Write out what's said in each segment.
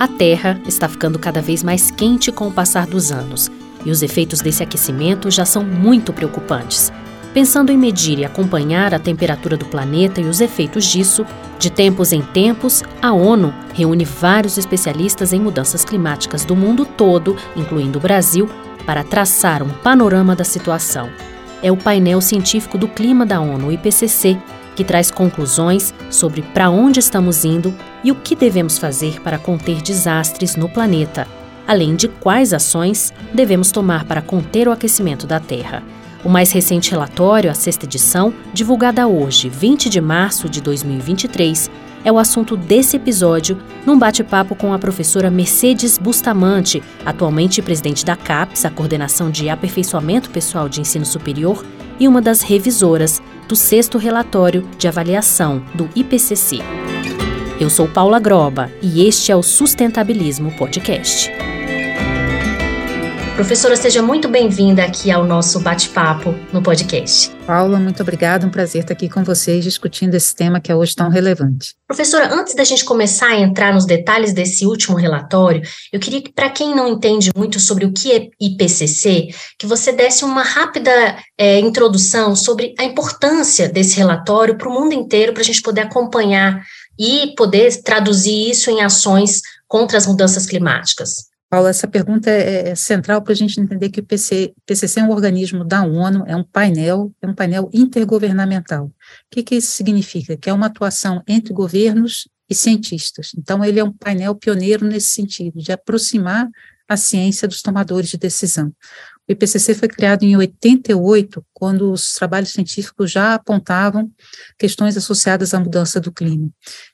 A Terra está ficando cada vez mais quente com o passar dos anos, e os efeitos desse aquecimento já são muito preocupantes. Pensando em medir e acompanhar a temperatura do planeta e os efeitos disso, de tempos em tempos, a ONU reúne vários especialistas em mudanças climáticas do mundo todo, incluindo o Brasil, para traçar um panorama da situação. É o painel científico do clima da ONU, IPCC, que traz conclusões sobre para onde estamos indo e o que devemos fazer para conter desastres no planeta, além de quais ações devemos tomar para conter o aquecimento da Terra. O mais recente relatório, a sexta edição, divulgada hoje, 20 de março de 2023, é o assunto desse episódio, num bate-papo com a professora Mercedes Bustamante, atualmente presidente da CAPES, a Coordenação de Aperfeiçoamento Pessoal de Ensino Superior, e uma das revisoras do sexto relatório de avaliação do IPCC. Eu sou Paula Groba e este é o Sustentabilismo Podcast. Professora, seja muito bem-vinda aqui ao nosso bate-papo no podcast. Paula, muito obrigada. Um prazer estar aqui com vocês discutindo esse tema que é hoje tão relevante. Professora, antes da gente começar a entrar nos detalhes desse último relatório, eu queria que, para quem não entende muito sobre o que é IPCC, que você desse uma rápida é, introdução sobre a importância desse relatório para o mundo inteiro, para a gente poder acompanhar e poder traduzir isso em ações contra as mudanças climáticas. Paulo, essa pergunta é, é central para a gente entender que o PC, PCC é um organismo da ONU, é um painel, é um painel intergovernamental. O que, que isso significa? Que é uma atuação entre governos e cientistas. Então, ele é um painel pioneiro nesse sentido, de aproximar a ciência dos tomadores de decisão. O IPCC foi criado em 88, quando os trabalhos científicos já apontavam questões associadas à mudança do clima.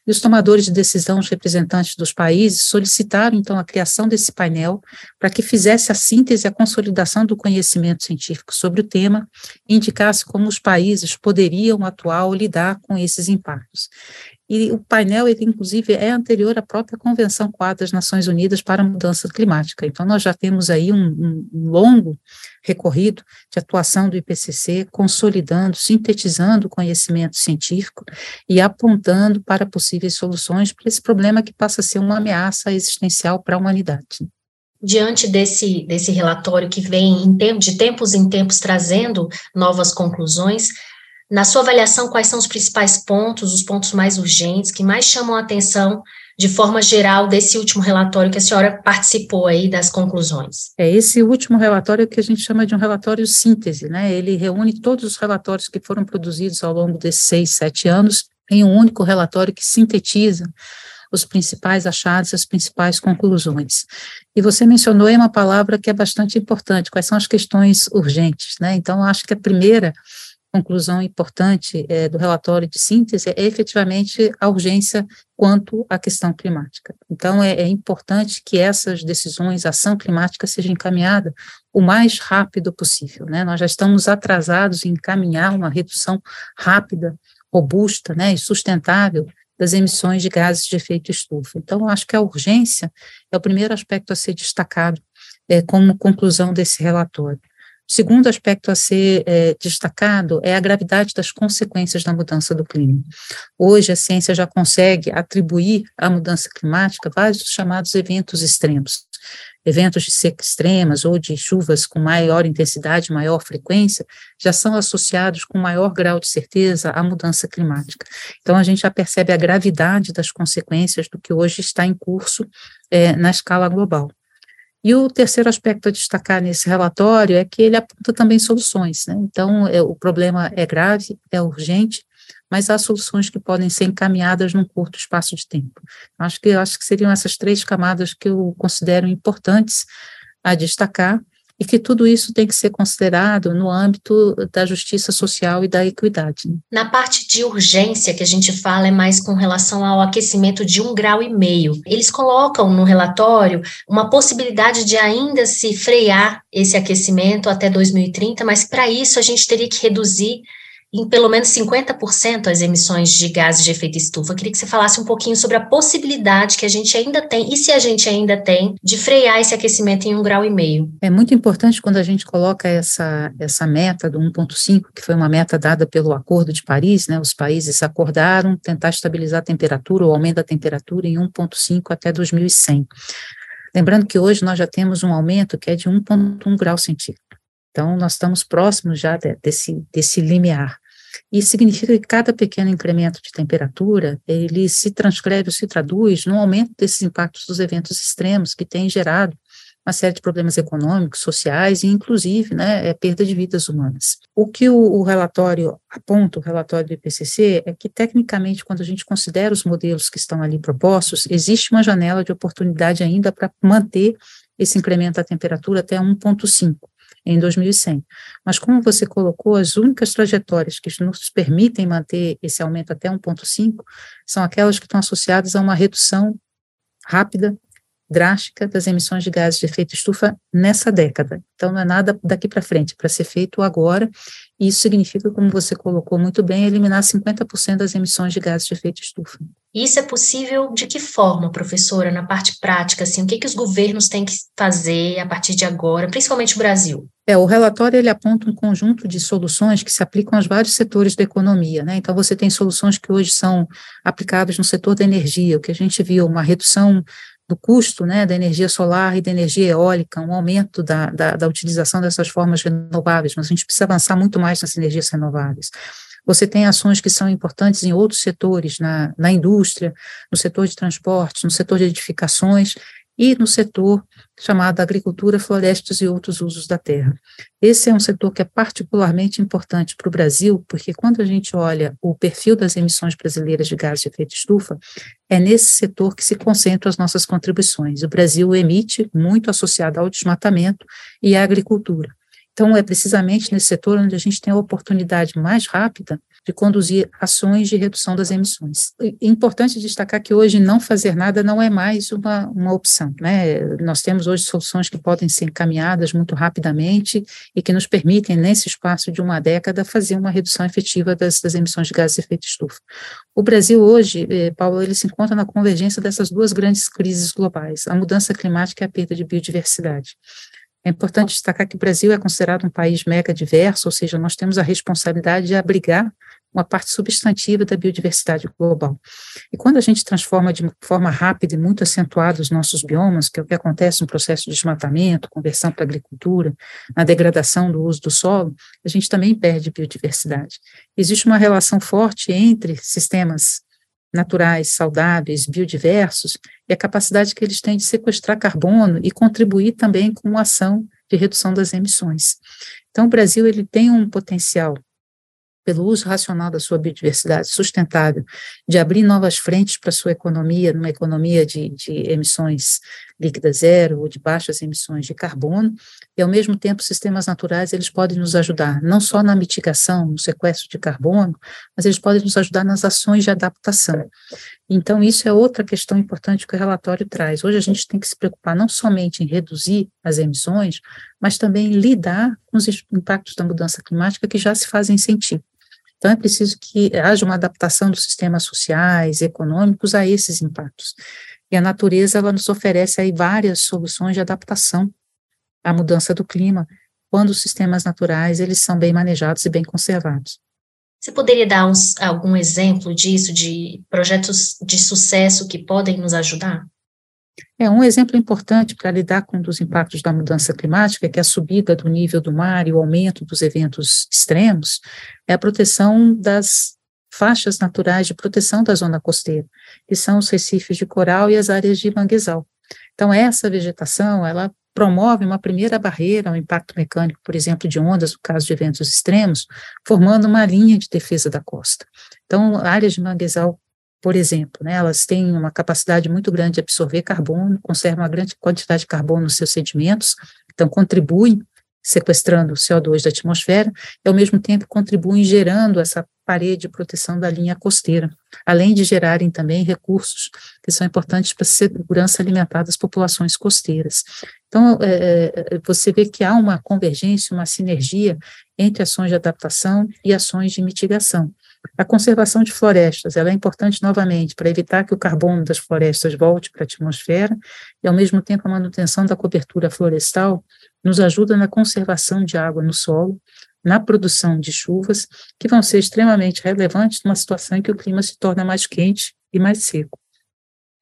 E os tomadores de decisão, os representantes dos países, solicitaram então a criação desse painel para que fizesse a síntese e a consolidação do conhecimento científico sobre o tema e indicasse como os países poderiam atuar ou lidar com esses impactos. E o painel, ele, inclusive, é anterior à própria Convenção Quadro das Nações Unidas para a Mudança Climática. Então, nós já temos aí um, um longo recorrido de atuação do IPCC, consolidando, sintetizando o conhecimento científico e apontando para possíveis soluções para esse problema que passa a ser uma ameaça existencial para a humanidade. Diante desse, desse relatório que vem de tempos em tempos trazendo novas conclusões, na sua avaliação, quais são os principais pontos, os pontos mais urgentes, que mais chamam a atenção de forma geral desse último relatório que a senhora participou aí das conclusões? É esse último relatório que a gente chama de um relatório síntese, né? Ele reúne todos os relatórios que foram produzidos ao longo desses seis, sete anos em um único relatório que sintetiza os principais achados, as principais conclusões. E você mencionou aí uma palavra que é bastante importante, quais são as questões urgentes, né? Então, acho que a primeira conclusão importante é, do relatório de síntese é efetivamente a urgência quanto à questão climática. Então, é, é importante que essas decisões, ação climática, seja encaminhada o mais rápido possível. Né? Nós já estamos atrasados em encaminhar uma redução rápida, robusta né, e sustentável das emissões de gases de efeito estufa. Então, acho que a urgência é o primeiro aspecto a ser destacado é, como conclusão desse relatório. O segundo aspecto a ser é, destacado é a gravidade das consequências da mudança do clima. Hoje, a ciência já consegue atribuir à mudança climática vários chamados eventos extremos. Eventos de seca extremas ou de chuvas com maior intensidade, maior frequência, já são associados com maior grau de certeza à mudança climática. Então, a gente já percebe a gravidade das consequências do que hoje está em curso é, na escala global. E o terceiro aspecto a destacar nesse relatório é que ele aponta também soluções. Né? Então, é, o problema é grave, é urgente, mas há soluções que podem ser encaminhadas num curto espaço de tempo. Acho que, acho que seriam essas três camadas que eu considero importantes a destacar e que tudo isso tem que ser considerado no âmbito da justiça social e da equidade. Né? Na parte de urgência que a gente fala é mais com relação ao aquecimento de um grau e meio. Eles colocam no relatório uma possibilidade de ainda se frear esse aquecimento até 2030, mas para isso a gente teria que reduzir em pelo menos 50% as emissões de gases de efeito estufa. Eu queria que você falasse um pouquinho sobre a possibilidade que a gente ainda tem, e se a gente ainda tem, de frear esse aquecimento em um grau e meio. É muito importante quando a gente coloca essa, essa meta do 1,5, que foi uma meta dada pelo Acordo de Paris, né? Os países acordaram tentar estabilizar a temperatura, o aumento da temperatura em 1,5 até 2100. Lembrando que hoje nós já temos um aumento que é de 1,1 grau centígrado. Então, nós estamos próximos já desse, desse limiar. Isso significa que cada pequeno incremento de temperatura, ele se transcreve ou se traduz no aumento desses impactos dos eventos extremos que têm gerado uma série de problemas econômicos, sociais e, inclusive, né, é perda de vidas humanas. O que o, o, relatório aponta, o relatório do IPCC, é que, tecnicamente, quando a gente considera os modelos que estão ali propostos, existe uma janela de oportunidade ainda para manter esse incremento da temperatura até 1,5 em 2100. Mas como você colocou, as únicas trajetórias que nos permitem manter esse aumento até 1,5 são aquelas que estão associadas a uma redução rápida, drástica das emissões de gases de efeito estufa nessa década. Então, não é nada daqui para frente, é para ser feito agora, e isso significa, como você colocou muito bem, eliminar 50% das emissões de gases de efeito estufa. Isso é possível de que forma, professora, na parte prática, assim, o que, que os governos têm que fazer a partir de agora, principalmente o Brasil? É, o relatório ele aponta um conjunto de soluções que se aplicam aos vários setores da economia, né? Então você tem soluções que hoje são aplicáveis no setor da energia, o que a gente viu, uma redução do custo né, da energia solar e da energia eólica, um aumento da, da, da, utilização dessas formas renováveis, mas a gente precisa avançar muito mais nas energias renováveis. Você tem ações que são importantes em outros setores, na, na indústria, no setor de transportes, no setor de edificações, e no setor chamado agricultura, florestas e outros usos da terra. Esse é um setor que é particularmente importante para o Brasil, porque quando a gente olha o perfil das emissões brasileiras de gases de efeito estufa, é nesse setor que se concentram as nossas contribuições. O Brasil emite muito associado ao desmatamento e à agricultura. Então, é precisamente nesse setor onde a gente tem a oportunidade mais rápida de conduzir ações de redução das emissões. É importante destacar que hoje não fazer nada não é mais uma, uma opção. Né? Nós temos hoje soluções que podem ser encaminhadas muito rapidamente e que nos permitem, nesse espaço de uma década, fazer uma redução efetiva das, das emissões de gases de efeito estufa. O Brasil hoje, eh, Paulo, ele se encontra na convergência dessas duas grandes crises globais, a mudança climática e a perda de biodiversidade. É importante destacar que o Brasil é considerado um país mega diverso, ou seja, nós temos a responsabilidade de abrigar uma parte substantiva da biodiversidade global. E quando a gente transforma de forma rápida e muito acentuada os nossos biomas, que é o que acontece no processo de desmatamento, conversão para agricultura, na degradação do uso do solo, a gente também perde biodiversidade. Existe uma relação forte entre sistemas naturais, saudáveis, biodiversos, e a capacidade que eles têm de sequestrar carbono e contribuir também com a ação de redução das emissões. Então, o Brasil ele tem um potencial pelo uso racional da sua biodiversidade sustentável, de abrir novas frentes para sua economia, numa economia de, de emissões líquidas zero ou de baixas emissões de carbono, e ao mesmo tempo sistemas naturais eles podem nos ajudar não só na mitigação, no sequestro de carbono, mas eles podem nos ajudar nas ações de adaptação. Então isso é outra questão importante que o relatório traz. Hoje a gente tem que se preocupar não somente em reduzir as emissões, mas também lidar com os impactos da mudança climática que já se fazem sentir. Então, é preciso que haja uma adaptação dos sistemas sociais, econômicos a esses impactos. E a natureza, ela nos oferece aí várias soluções de adaptação à mudança do clima, quando os sistemas naturais, eles são bem manejados e bem conservados. Você poderia dar uns, algum exemplo disso, de projetos de sucesso que podem nos ajudar? É um exemplo importante para lidar com os impactos da mudança climática, que é a subida do nível do mar e o aumento dos eventos extremos, é a proteção das faixas naturais de proteção da zona costeira, que são os recifes de coral e as áreas de manguezal. Então, essa vegetação, ela promove uma primeira barreira ao impacto mecânico, por exemplo, de ondas, no caso de eventos extremos, formando uma linha de defesa da costa. Então, áreas de manguezal por exemplo, né, elas têm uma capacidade muito grande de absorver carbono, conservam uma grande quantidade de carbono nos seus sedimentos, então contribuem sequestrando o CO2 da atmosfera, e ao mesmo tempo contribuem gerando essa parede de proteção da linha costeira, além de gerarem também recursos que são importantes para a segurança alimentar das populações costeiras. Então, é, é, você vê que há uma convergência, uma sinergia entre ações de adaptação e ações de mitigação. A conservação de florestas, ela é importante novamente para evitar que o carbono das florestas volte para a atmosfera e, ao mesmo tempo, a manutenção da cobertura florestal nos ajuda na conservação de água no solo, na produção de chuvas, que vão ser extremamente relevantes numa situação em que o clima se torna mais quente e mais seco.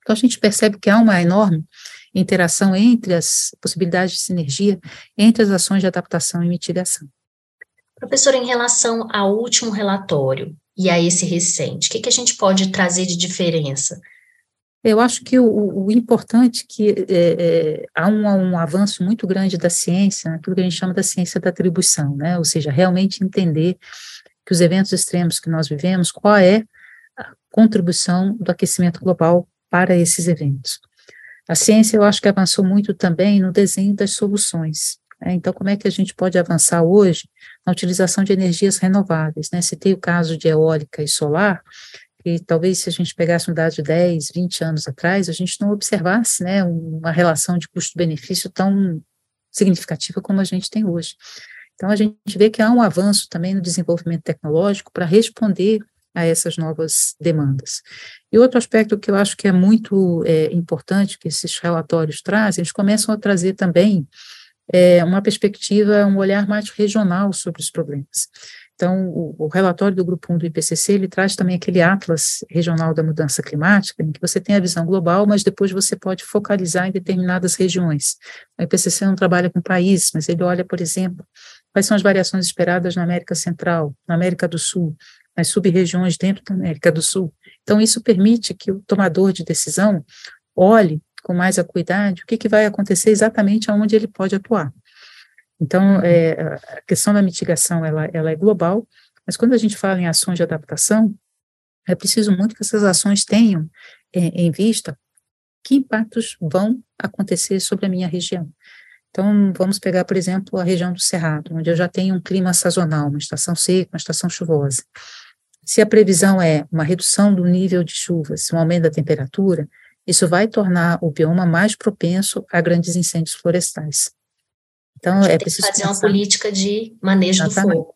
Então, a gente percebe que há uma enorme interação entre as possibilidades de sinergia entre as ações de adaptação e mitigação. Professor, em relação ao último relatório e a esse recente, o que, que a gente pode trazer de diferença? Eu acho que o, o importante é que é, é, há um, um, avanço muito grande da ciência, aquilo né, que a gente chama da ciência da atribuição, né? ou seja, realmente entender que os eventos extremos que nós vivemos, qual é a contribuição do aquecimento global para esses eventos. A ciência, eu acho que avançou muito também no desenho das soluções. Né? Então, como é que a gente pode avançar hoje na utilização de energias renováveis? Né? Citei o caso de eólica e solar, que talvez se a gente pegasse um dado de 10, 20 anos atrás, a gente não observasse né, uma relação de custo-benefício tão significativa como a gente tem hoje. Então, a gente vê que há um avanço também no desenvolvimento tecnológico para responder a essas novas demandas. E outro aspecto que eu acho que é muito é, importante que esses relatórios trazem, eles começam a trazer também é, uma perspectiva, um olhar mais regional sobre os problemas. Então, o, o, relatório do Grupo 1 do IPCC, ele traz também aquele atlas regional da mudança climática, em que você tem a visão global, mas depois você pode focalizar em determinadas regiões. O IPCC não trabalha com países, mas ele olha, por exemplo, quais são as variações esperadas na América Central, na América do Sul, nas sub-regiões dentro da América do Sul. Então, isso permite que o tomador de decisão olhe com mais acuidade o que, que vai acontecer exatamente aonde ele pode atuar. Então, é, a questão da mitigação, ela, ela é global, mas quando a gente fala em ações de adaptação, é preciso muito que essas ações tenham é, em vista que impactos vão acontecer sobre a minha região. Então, vamos pegar, por exemplo, a região do Cerrado, onde eu já tenho um clima sazonal, uma estação seca, uma estação chuvosa. Se a previsão é uma redução do nível de chuvas, um aumento da temperatura, isso vai tornar o bioma mais propenso a grandes incêndios florestais. Então, é preciso fazer pensar. uma política de manejo Exatamente. do fogo.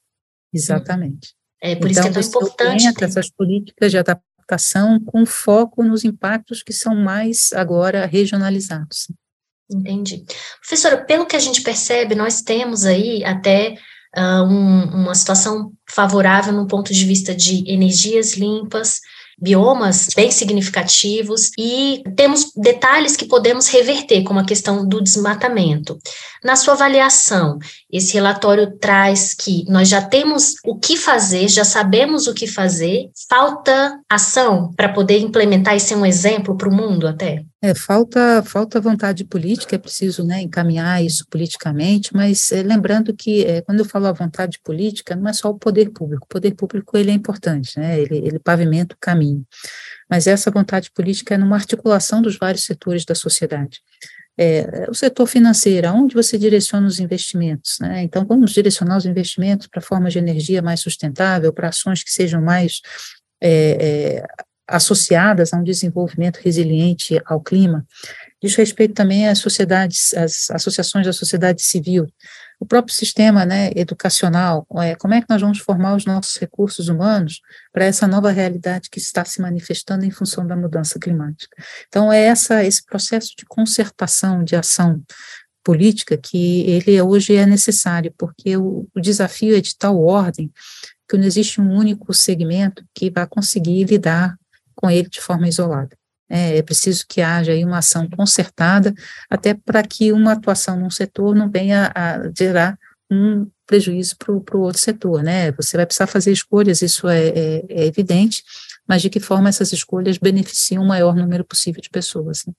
Exatamente. É por então, isso que é tão importante. Ter... essas políticas de adaptação com foco nos impactos que são mais agora regionalizados. Entendi. Professora, pelo que a gente percebe, nós temos aí até uh, um, uma situação favorável no ponto de vista de energias limpas, biomas bem significativos e temos detalhes que podemos reverter, como a questão do desmatamento. Na sua avaliação, esse relatório traz que nós já temos o que fazer, já sabemos o que fazer, falta ação para poder implementar e ser um exemplo para o mundo até? É, falta, falta vontade política, é preciso né, encaminhar isso politicamente, mas é, lembrando que é, quando eu falo a vontade política, não é só o poder público, o poder público ele é importante, né, ele, ele pavimenta o caminho, mas essa vontade política é numa articulação dos vários setores da sociedade. É, o setor financeiro, aonde você direciona os investimentos, né? Então, vamos direcionar os investimentos para formas de energia mais sustentável, para ações que sejam mais é, é, associadas a um desenvolvimento resiliente ao clima, diz respeito também às sociedades, às associações da sociedade civil, o próprio sistema né, educacional, é, como é que nós vamos formar os nossos recursos humanos para essa nova realidade que está se manifestando em função da mudança climática. Então, é essa, esse processo de concertação, de ação política, que ele hoje é necessário, porque o, o desafio é de tal ordem que não existe um único segmento que vai conseguir lidar com ele de forma isolada. É, é preciso que haja aí uma ação concertada, até para que uma atuação num setor não venha a gerar um prejuízo para o outro setor, né? Você vai precisar fazer escolhas, isso é, é, é, evidente, mas de que forma essas escolhas beneficiam o maior número possível de pessoas. Né?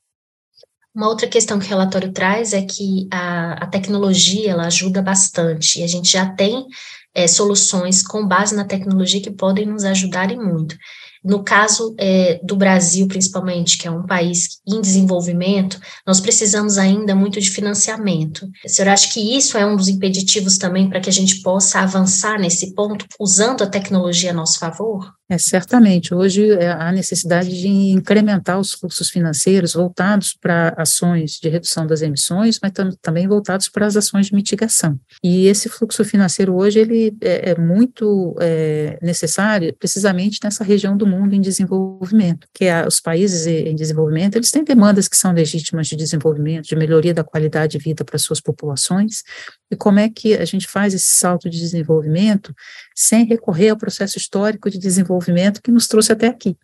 Uma outra questão que o relatório traz é que a, a tecnologia ela ajuda bastante e a gente já tem é, soluções com base na tecnologia que podem nos ajudar e muito. No caso é, do Brasil, principalmente, que é um país em desenvolvimento, nós precisamos ainda muito de financiamento. O senhor acha que isso é um dos impeditivos também para que a gente possa avançar nesse ponto, usando a tecnologia a nosso favor? É, certamente. Hoje é, há necessidade de incrementar os fluxos financeiros voltados para ações de redução das emissões, mas tam também voltados para as ações de mitigação. E esse fluxo financeiro hoje ele é, é muito é, necessário precisamente nessa região do mundo em desenvolvimento, que é os países em desenvolvimento, eles têm demandas que são legítimas de desenvolvimento, de melhoria da qualidade de vida para suas populações, e como é que a gente faz esse salto de desenvolvimento sem recorrer ao processo histórico de desenvolvimento que nos trouxe até aqui,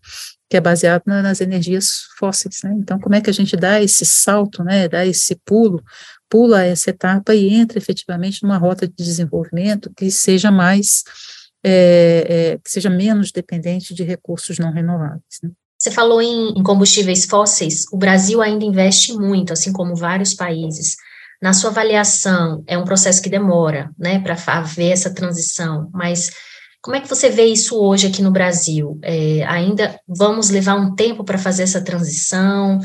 que é baseado na, nas energias fósseis, né? Então, como é que a gente dá esse salto, né, dá esse pulo, pula essa etapa e entra efetivamente numa rota de desenvolvimento que seja mais, é, é, que seja menos dependente de recursos não renováveis, né? Você falou em, combustíveis fósseis, o Brasil ainda investe muito, assim como vários países. Na sua avaliação, é um processo que demora, né, para haver essa transição, mas como é que você vê isso hoje aqui no Brasil? É, ainda vamos levar um tempo para fazer essa transição?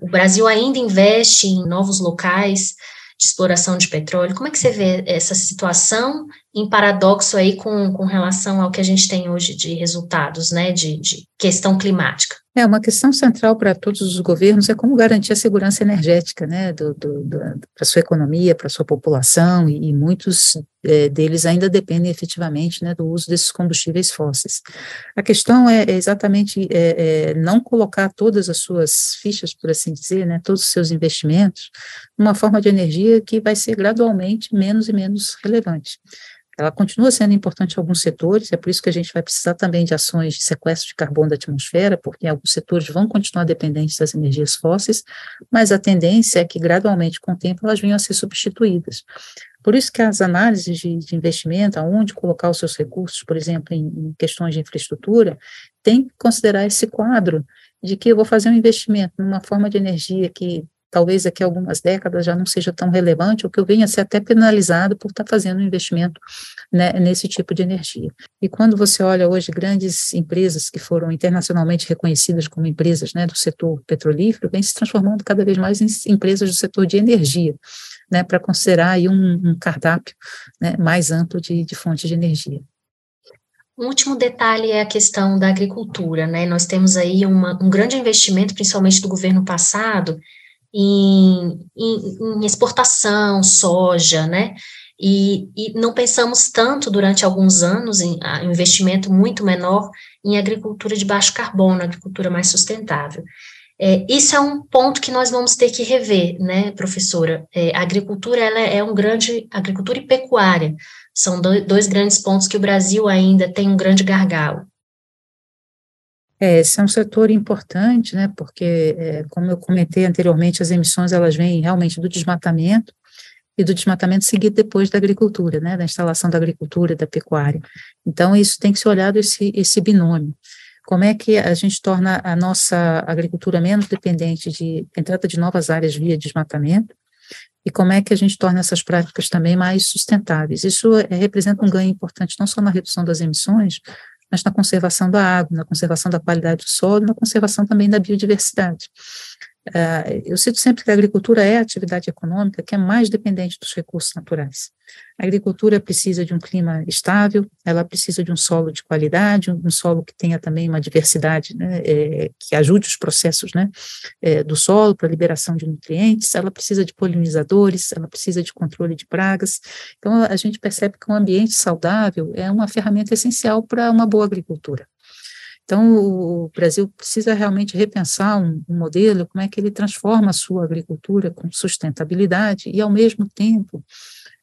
O Brasil ainda investe em novos locais de exploração de petróleo? Como é que você vê essa situação em paradoxo aí com, com relação ao que a gente tem hoje de resultados, né, de, de questão climática? É, uma questão central para todos os governos é como garantir a segurança energética, né, do, do, do para sua economia, para sua população, e, e muitos é, deles ainda dependem efetivamente, né, do uso desses combustíveis fósseis. A questão é, é exatamente é, é, não colocar todas as suas fichas, por assim dizer, né, todos os seus investimentos, numa forma de energia que vai ser gradualmente menos e menos relevante. Ela continua sendo importante em alguns setores, é por isso que a gente vai precisar também de ações de sequestro de carbono da atmosfera, porque alguns setores vão continuar dependentes das energias fósseis, mas a tendência é que gradualmente, com o tempo, elas venham a ser substituídas. Por isso que as análises de, de investimento, aonde colocar os seus recursos, por exemplo, em, em questões de infraestrutura, tem que considerar esse quadro de que eu vou fazer um investimento numa forma de energia que talvez daqui a algumas décadas já não seja tão relevante, ou que eu venha a ser até penalizado por estar fazendo um investimento né, nesse tipo de energia. E quando você olha hoje grandes empresas que foram internacionalmente reconhecidas como empresas né, do setor petrolífero, vem se transformando cada vez mais em empresas do setor de energia, né, para considerar aí um, um cardápio né, mais amplo de, de fontes de energia. Um último detalhe é a questão da agricultura, né? Nós temos aí uma, um grande investimento, principalmente do governo passado, em, em, em exportação, soja, né? E, e, não pensamos tanto durante alguns anos em um investimento muito menor em agricultura de baixo carbono, agricultura mais sustentável. É, isso é um ponto que nós vamos ter que rever, né, professora? É, a agricultura ela é um grande, agricultura e pecuária são dois, dois grandes pontos que o Brasil ainda tem um grande gargalo. É, esse é um setor importante, né, porque, é, como eu comentei anteriormente, as emissões elas vêm realmente do desmatamento e do desmatamento seguido depois da agricultura, né, da instalação da agricultura, da pecuária. Então, isso tem que ser olhado esse, esse binômio. Como é que a gente torna a nossa agricultura menos dependente de entrada de novas áreas via desmatamento, e como é que a gente torna essas práticas também mais sustentáveis. Isso é, representa um ganho importante não só na redução das emissões, mas na conservação da água, na conservação da qualidade do solo, na conservação também da biodiversidade. Uh, eu cito sempre que a agricultura é a atividade econômica que é mais dependente dos recursos naturais. A agricultura precisa de um clima estável, ela precisa de um solo de qualidade, um, solo que tenha também uma diversidade, né, é, que ajude os processos né, é, do solo para liberação de nutrientes, ela precisa de polinizadores, ela precisa de controle de pragas. Então, a gente percebe que um ambiente saudável é uma ferramenta essencial para uma boa agricultura. Então, o Brasil precisa realmente repensar um, um, modelo, como é que ele transforma a sua agricultura com sustentabilidade e, ao mesmo tempo,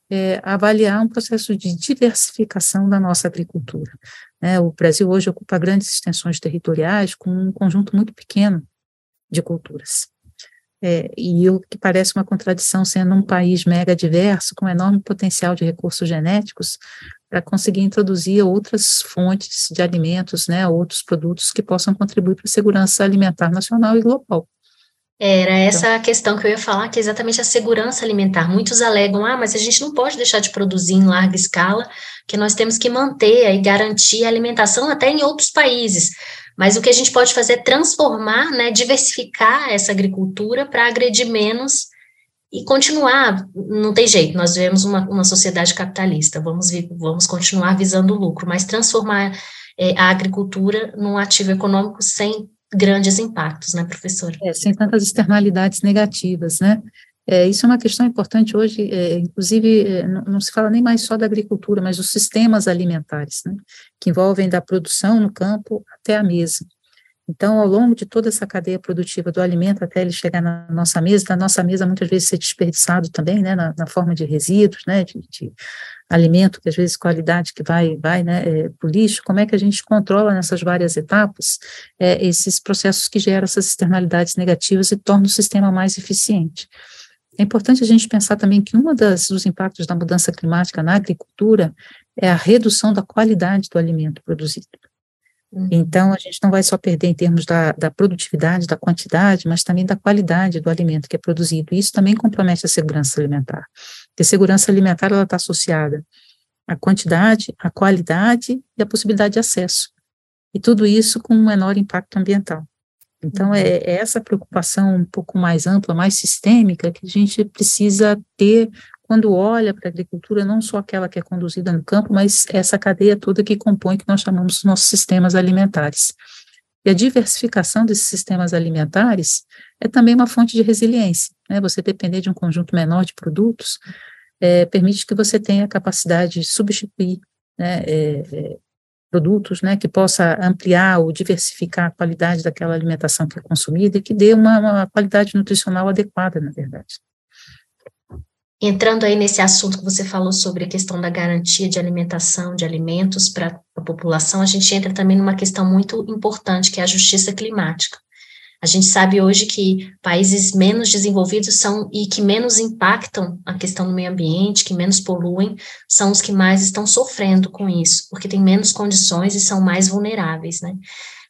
é, avaliar um processo de diversificação da nossa agricultura. Né? O Brasil hoje ocupa grandes extensões territoriais com um conjunto muito pequeno de culturas. É, e o que parece uma contradição sendo um país mega diverso, com enorme potencial de recursos genéticos, para conseguir introduzir outras fontes de alimentos, né, outros produtos que possam contribuir para a segurança alimentar nacional e global. Era então essa então, a questão que eu ia falar, que é exatamente a segurança alimentar. Muitos alegam, ah, mas a gente não pode deixar de produzir em larga escala, que nós temos que manter e garantir a alimentação até em outros países. Mas o que a gente pode fazer é transformar, né, diversificar essa agricultura para agredir menos e continuar, não tem jeito, nós vivemos uma, uma sociedade capitalista, vamos, vamos continuar visando o lucro, mas transformar é, a agricultura num ativo econômico sem grandes impactos, né, professora? É, sem tantas externalidades negativas, né? É, isso é uma questão importante hoje, é, inclusive, é, não, não, se fala nem mais só da agricultura, mas dos sistemas alimentares, né, que envolvem da produção no campo até a mesa. Então, ao longo de toda essa cadeia produtiva do alimento até ele chegar na nossa mesa, da nossa mesa muitas vezes ser desperdiçado também, né, na, na forma de resíduos, né, de, de, alimento que às vezes qualidade que vai, vai, né, é, para o lixo, como é que a gente controla nessas várias etapas é, esses processos que geram essas externalidades negativas e torna o sistema mais eficiente. É importante a gente pensar também que um dos impactos da mudança climática na agricultura é a redução da qualidade do alimento produzido. Uhum. Então, a gente não vai só perder em termos da, da, produtividade, da quantidade, mas também da qualidade do alimento que é produzido. E isso também compromete a segurança alimentar. Porque a segurança alimentar está associada à quantidade, à qualidade e à possibilidade de acesso. E tudo isso com um menor impacto ambiental. Então, é, uhum. é, essa preocupação um pouco mais ampla, mais sistêmica, que a gente precisa ter quando olha para a agricultura, não só aquela que é conduzida no campo, mas essa cadeia toda que compõe, que nós chamamos de nossos sistemas alimentares. E a diversificação desses sistemas alimentares é também uma fonte de resiliência. Né? Você depender de um conjunto menor de produtos é, permite que você tenha a capacidade de substituir né, é, é, produtos né, que possa ampliar ou diversificar a qualidade daquela alimentação que é consumida e que dê uma, uma qualidade nutricional adequada, na verdade. Entrando aí nesse assunto que você falou sobre a questão da garantia de alimentação de alimentos para a população, a gente entra também numa questão muito importante, que é a justiça climática. A gente sabe hoje que países menos desenvolvidos são e que menos impactam a questão do meio ambiente, que menos poluem, são os que mais estão sofrendo com isso, porque têm menos condições e são mais vulneráveis, né?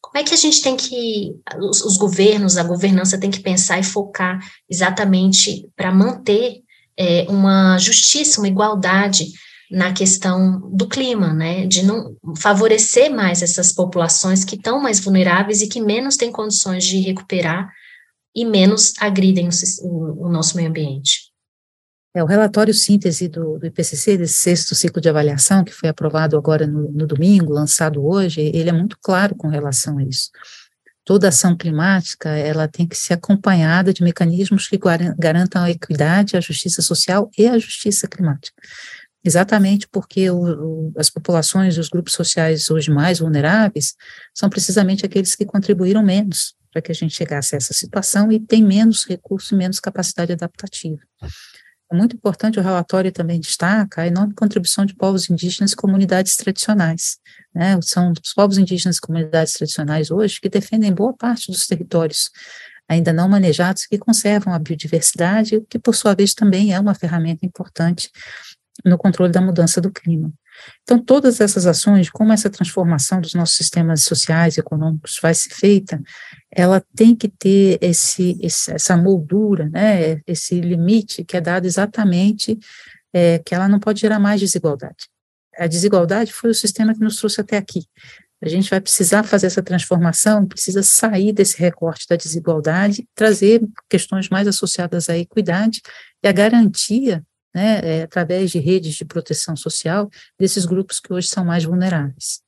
Como é que a gente tem que, os, os governos, a governança tem que pensar e focar exatamente para manter é, uma justiça, uma igualdade na questão do clima, né, de não favorecer mais essas populações que estão mais vulneráveis e que menos têm condições de recuperar e menos agridem o, o nosso meio ambiente. É, o relatório síntese do, do, IPCC, desse sexto ciclo de avaliação, que foi aprovado agora no, no domingo, lançado hoje, ele é muito claro com relação a isso toda ação climática ela tem que ser acompanhada de mecanismos que garantam a equidade, a justiça social e a justiça climática. Exatamente porque o, o, as populações, os grupos sociais hoje mais vulneráveis, são precisamente aqueles que contribuíram menos para que a gente chegasse a essa situação e tem menos recurso e menos capacidade adaptativa. É muito importante, o relatório também destaca a enorme contribuição de povos indígenas e comunidades tradicionais. Né? São os povos indígenas e comunidades tradicionais hoje que defendem boa parte dos territórios ainda não manejados que conservam a biodiversidade, que por sua vez também é uma ferramenta importante no controle da mudança do clima. Então, todas essas ações, como essa transformação dos nossos sistemas sociais e econômicos vai ser feita, ela tem que ter esse, esse essa moldura, né, esse limite que é dado exatamente, é, que ela não pode gerar mais desigualdade. A desigualdade foi o sistema que nos trouxe até aqui. A gente vai precisar fazer essa transformação, precisa sair desse recorte da desigualdade, trazer questões mais associadas à equidade e à garantia né, é, através de redes de proteção social desses grupos que hoje são mais vulneráveis.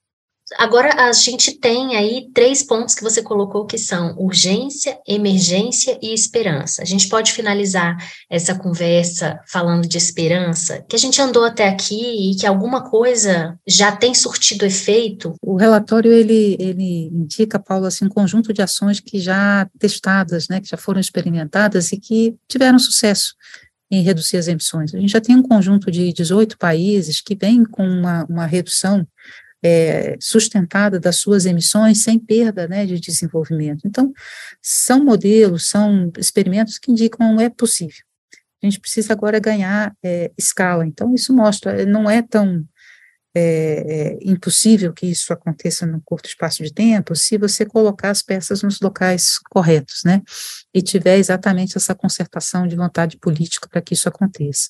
Agora a gente tem aí três pontos que você colocou que são urgência, emergência e esperança. A gente pode finalizar essa conversa falando de esperança, que a gente andou até aqui e que alguma coisa já tem surtido efeito. O relatório ele, ele indica, Paulo, assim, um conjunto de ações que já testadas, né, que já foram experimentadas e que tiveram sucesso em reduzir as emissões. A gente já tem um conjunto de 18 países que vem com uma, uma redução é, sustentada das suas emissões sem perda né, de desenvolvimento. Então, são modelos, são experimentos que indicam é possível. A gente precisa agora ganhar é, escala. Então, isso mostra, não é tão é, é, impossível que isso aconteça num curto espaço de tempo se você colocar as peças nos locais corretos, né? E tiver exatamente essa concertação de vontade política para que isso aconteça.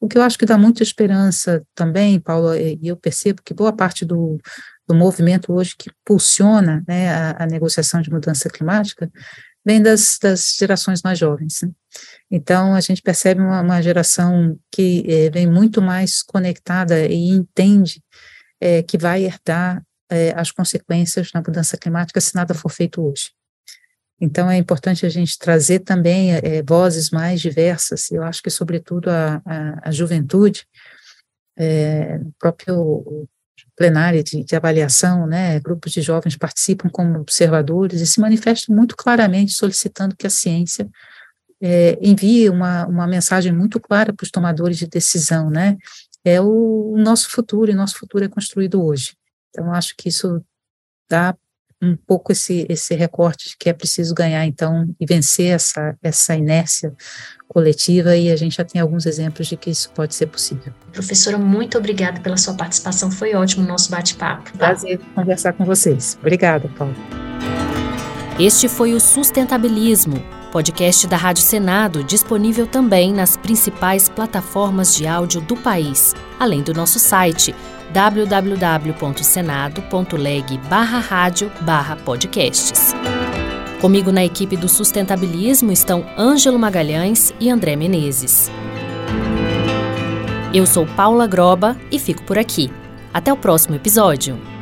O que eu acho que dá muita esperança também, Paulo, e eu percebo que boa parte do, do movimento hoje que impulsiona né, a, a negociação de mudança climática vem das, das gerações mais jovens. Né? Então, a gente percebe uma, uma geração que é, vem muito mais conectada e entende é, que vai herdar é, as consequências na mudança climática se nada for feito hoje. Então, é importante a gente trazer também é, vozes mais diversas, eu acho que, sobretudo, a, a, a juventude, é, próprio plenário de, de, avaliação, né, grupos de jovens participam como observadores e se manifestam muito claramente solicitando que a ciência é, envie uma, uma mensagem muito clara para os tomadores de decisão, né, é o, nosso futuro, e nosso futuro é construído hoje. Então, acho que isso dá um pouco esse, esse recorte de que é preciso ganhar, então, e vencer essa, essa inércia coletiva, e a gente já tem alguns exemplos de que isso pode ser possível. Professora, muito obrigada pela sua participação, foi ótimo o nosso bate-papo. Tá? Prazer conversar com vocês. Obrigada, Paulo. Este foi o Sustentabilismo, podcast da Rádio Senado, disponível também nas principais plataformas de áudio do país, além do nosso site www.senado.leg barra rádio barra podcasts. Comigo na equipe do Sustentabilismo estão Ângelo Magalhães e André Menezes. Eu sou Paula Groba e fico por aqui. Até o próximo episódio.